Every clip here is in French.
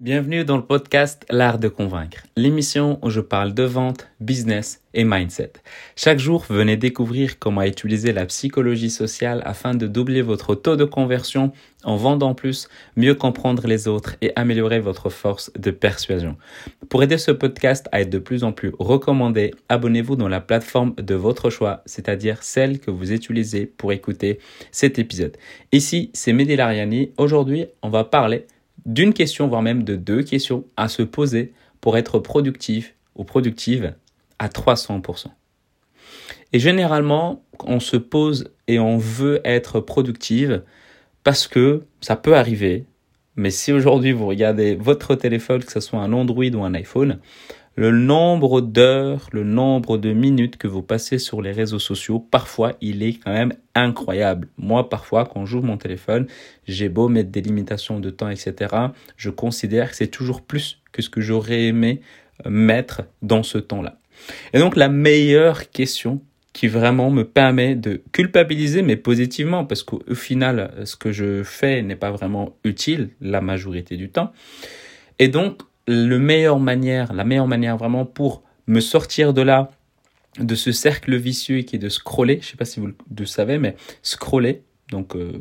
Bienvenue dans le podcast L'art de convaincre, l'émission où je parle de vente, business et mindset. Chaque jour, venez découvrir comment utiliser la psychologie sociale afin de doubler votre taux de conversion en vendant plus, mieux comprendre les autres et améliorer votre force de persuasion. Pour aider ce podcast à être de plus en plus recommandé, abonnez-vous dans la plateforme de votre choix, c'est-à-dire celle que vous utilisez pour écouter cet épisode. Ici, c'est Mehdi Lariani. Aujourd'hui, on va parler d'une question, voire même de deux questions à se poser pour être productif ou productive à 300%. Et généralement, on se pose et on veut être productive parce que ça peut arriver. Mais si aujourd'hui vous regardez votre téléphone, que ce soit un Android ou un iPhone, le nombre d'heures, le nombre de minutes que vous passez sur les réseaux sociaux, parfois il est quand même incroyable. Moi, parfois, quand j'ouvre mon téléphone, j'ai beau mettre des limitations de temps, etc. Je considère que c'est toujours plus que ce que j'aurais aimé euh, mettre dans ce temps-là. Et donc, la meilleure question qui vraiment me permet de culpabiliser, mais positivement, parce qu'au final, ce que je fais n'est pas vraiment utile la majorité du temps. Et donc, le meilleure manière, la meilleure manière vraiment pour me sortir de là, de ce cercle vicieux qui est de scroller, je ne sais pas si vous le savez, mais scroller, donc euh,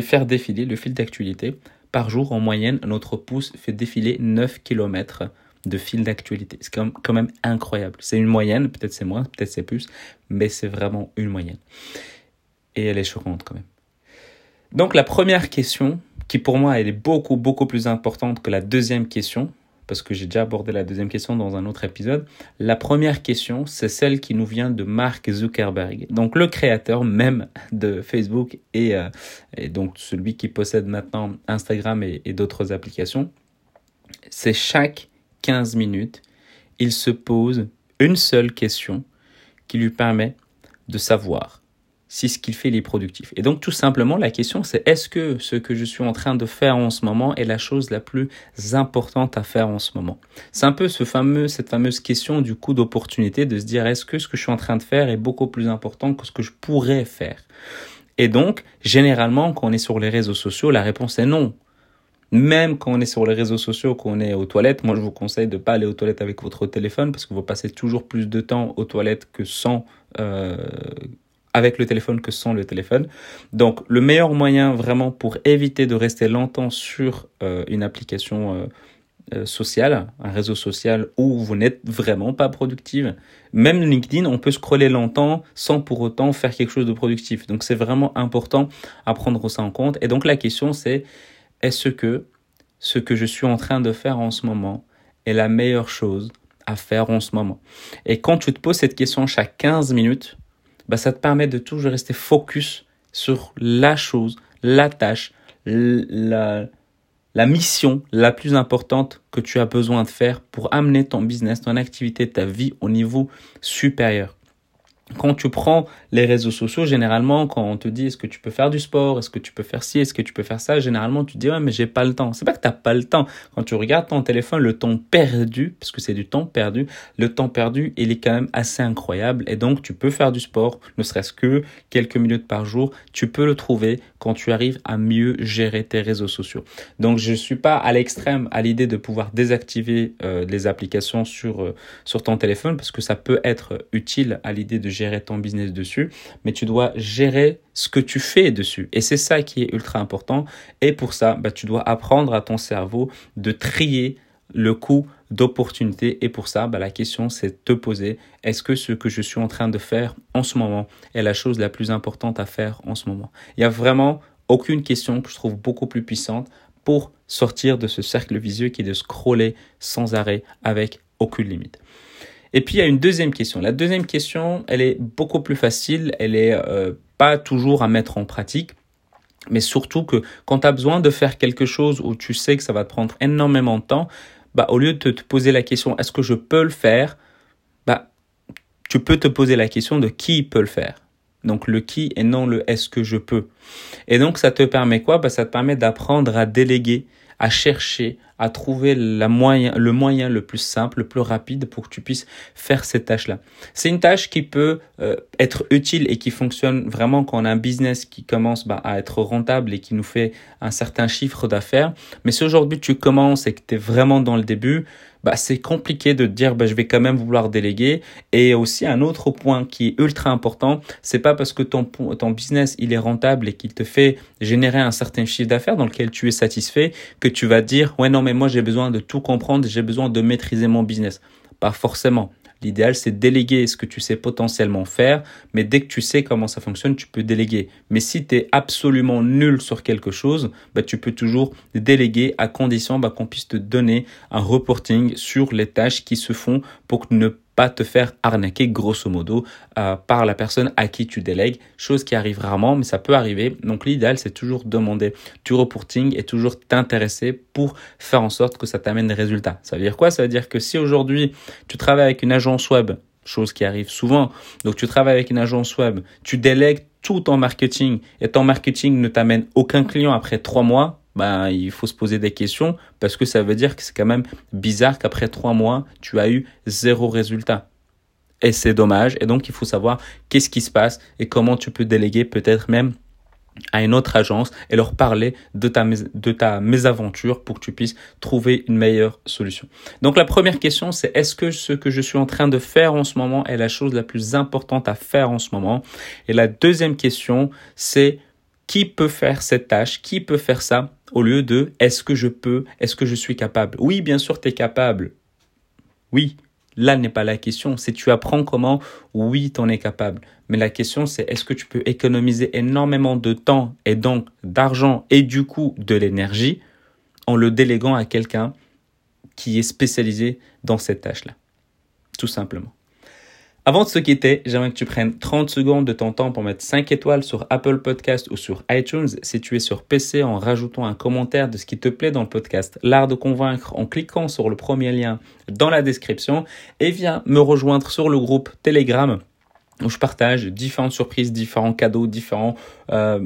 faire défiler le fil d'actualité. Par jour, en moyenne, notre pouce fait défiler 9 km de fil d'actualité. C'est quand même incroyable. C'est une moyenne, peut-être c'est moins, peut-être c'est plus, mais c'est vraiment une moyenne. Et elle est choquante quand même. Donc la première question, qui pour moi elle est beaucoup beaucoup plus importante que la deuxième question, parce que j'ai déjà abordé la deuxième question dans un autre épisode. La première question, c'est celle qui nous vient de Mark Zuckerberg, donc le créateur même de Facebook et, euh, donc celui qui possède maintenant Instagram et, et d'autres applications. C'est chaque 15 minutes, il se pose une seule question qui lui permet de savoir si ce qu'il fait est productif. Et donc tout simplement la question c'est est-ce que ce que je suis en train de faire en ce moment est la chose la plus importante à faire en ce moment? C'est un peu cette fameuse question du coup d'opportunité de se dire est-ce que ce que je suis en train de faire est beaucoup plus important que ce que je pourrais faire? Et donc généralement quand on est sur les réseaux sociaux la réponse est non. Même quand on est sur les réseaux sociaux, quand on est aux toilettes, moi je vous conseille de ne pas aller aux toilettes avec votre téléphone parce que vous passez toujours plus de temps aux toilettes que sans euh, avec le téléphone que sans le téléphone. Donc le meilleur moyen vraiment pour éviter de rester longtemps sur euh, une application euh, euh, sociale, un réseau social où vous n'êtes vraiment pas productive, même LinkedIn, on peut scroller longtemps sans pour autant faire quelque chose de productif. Donc c'est vraiment important à prendre ça en compte. Et donc la question c'est est-ce que ce que je suis en train de faire en ce moment est la meilleure chose à faire en ce moment? Et quand tu te poses cette question chaque 15 minutes, bah, ça te permet de toujours rester focus sur la chose, la tâche, la, la mission la plus importante que tu as besoin de faire pour amener ton business, ton activité, ta vie au niveau supérieur quand tu prends les réseaux sociaux, généralement, quand on te dit est-ce que tu peux faire du sport, est-ce que tu peux faire ci, est-ce que tu peux faire ça, généralement tu dis ouais mais j'ai pas le temps. C'est pas que t'as pas le temps. Quand tu regardes ton téléphone, le temps perdu, parce que c'est du temps perdu, le temps perdu, il est quand même assez incroyable. Et donc tu peux faire du sport, ne serait-ce que quelques minutes par jour. Tu peux le trouver quand tu arrives à mieux gérer tes réseaux sociaux. Donc je suis pas à l'extrême à l'idée de pouvoir désactiver euh, les applications sur euh, sur ton téléphone parce que ça peut être utile à l'idée de gérer ton business dessus, mais tu dois gérer ce que tu fais dessus. Et c'est ça qui est ultra important. Et pour ça, bah, tu dois apprendre à ton cerveau de trier le coût d'opportunité. Et pour ça, bah, la question, c'est de te poser, est-ce que ce que je suis en train de faire en ce moment est la chose la plus importante à faire en ce moment? Il y a vraiment aucune question que je trouve beaucoup plus puissante pour sortir de ce cercle visuel qui est de scroller sans arrêt avec aucune limite. Et puis il y a une deuxième question. La deuxième question, elle est beaucoup plus facile, elle est euh, pas toujours à mettre en pratique, mais surtout que quand tu as besoin de faire quelque chose où tu sais que ça va te prendre énormément de temps, bah au lieu de te poser la question est-ce que je peux le faire, bah tu peux te poser la question de qui peut le faire. Donc le qui et non le est-ce que je peux. Et donc ça te permet quoi? Bah, Ça te permet d'apprendre à déléguer, à chercher, à trouver la moyen, le moyen le plus simple, le plus rapide pour que tu puisses faire cette tâche-là. C'est une tâche qui peut euh, être utile et qui fonctionne vraiment quand on a un business qui commence bah, à être rentable et qui nous fait un certain chiffre d'affaires. Mais si aujourd'hui tu commences et que tu es vraiment dans le début, bah, c'est compliqué de dire bah, je vais quand même vouloir déléguer. Et aussi un autre point qui est ultra important, c'est pas parce que ton, ton business il est rentable et qu'il te fait générer un certain chiffre d'affaires dans lequel tu es satisfait que tu vas dire ouais non mais moi j'ai besoin de tout comprendre, j'ai besoin de maîtriser mon business. Pas forcément. L'idéal, c'est déléguer ce que tu sais potentiellement faire, mais dès que tu sais comment ça fonctionne, tu peux déléguer. Mais si tu es absolument nul sur quelque chose, bah, tu peux toujours déléguer à condition bah, qu'on puisse te donner un reporting sur les tâches qui se font pour ne pas te faire arnaquer grosso modo euh, par la personne à qui tu délègues, chose qui arrive rarement, mais ça peut arriver. Donc l'idéal, c'est toujours demander du reporting et toujours t'intéresser pour faire en sorte que ça t'amène des résultats. Ça veut dire quoi? Ça veut dire que si aujourd'hui tu travailles avec une agence web, chose qui arrive souvent, donc tu travailles avec une agence web, tu délègues tout ton marketing et ton marketing ne t'amène aucun client après trois mois, ben, il faut se poser des questions parce que ça veut dire que c'est quand même bizarre qu'après trois mois, tu as eu zéro résultat. Et c'est dommage. Et donc, il faut savoir qu'est-ce qui se passe et comment tu peux déléguer peut-être même à une autre agence et leur parler de ta, de ta mésaventure pour que tu puisses trouver une meilleure solution. Donc la première question, c'est est-ce que ce que je suis en train de faire en ce moment est la chose la plus importante à faire en ce moment? Et la deuxième question, c'est qui peut faire cette tâche, qui peut faire ça, au lieu de est-ce que je peux, est-ce que je suis capable? Oui, bien sûr, tu es capable. Oui, là n'est pas la question. Si tu apprends comment, oui, tu en es capable. Mais la question, c'est est-ce que tu peux économiser énormément de temps et donc d'argent et du coup de l'énergie en le déléguant à quelqu'un qui est spécialisé dans cette tâche-là? Tout simplement. Avant de se quitter, j'aimerais que tu prennes 30 secondes de ton temps pour mettre 5 étoiles sur Apple Podcast ou sur iTunes. Si tu es sur PC en rajoutant un commentaire de ce qui te plaît dans le podcast. L'art de convaincre en cliquant sur le premier lien dans la description. Et viens me rejoindre sur le groupe Telegram où je partage différentes surprises, différents cadeaux, différents euh,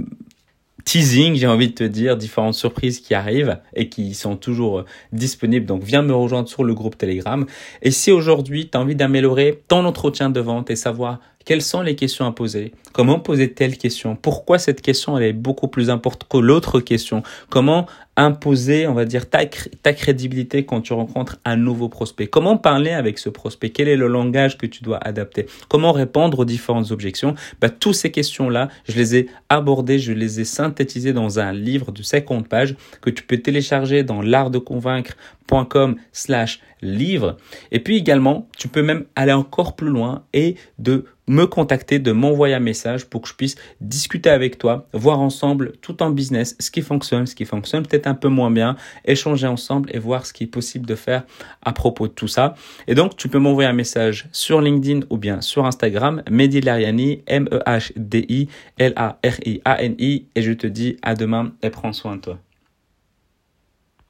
teasing, j'ai envie de te dire, différentes surprises qui arrivent et qui sont toujours euh, disponibles. Donc viens me rejoindre sur le groupe Telegram. Et si aujourd'hui tu as envie d'améliorer ton entretien de vente et savoir quelles sont les questions à poser? Comment poser telle question? Pourquoi cette question est beaucoup plus importante que l'autre question? Comment imposer, on va dire, ta, ta crédibilité quand tu rencontres un nouveau prospect? Comment parler avec ce prospect? Quel est le langage que tu dois adapter? Comment répondre aux différentes objections? Bah, Toutes ces questions-là, je les ai abordées, je les ai synthétisées dans un livre de 50 pages que tu peux télécharger dans l'artdeconvaincre.com slash livre. Et puis également, tu peux même aller encore plus loin et de me contacter, de m'envoyer un message pour que je puisse discuter avec toi, voir ensemble tout en business ce qui fonctionne, ce qui fonctionne peut-être un peu moins bien, échanger ensemble et voir ce qui est possible de faire à propos de tout ça. Et donc, tu peux m'envoyer un message sur LinkedIn ou bien sur Instagram, Mehdi Lariani, M-E-H-D-I-L-A-R-I-A-N-I, et je te dis à demain et prends soin de toi.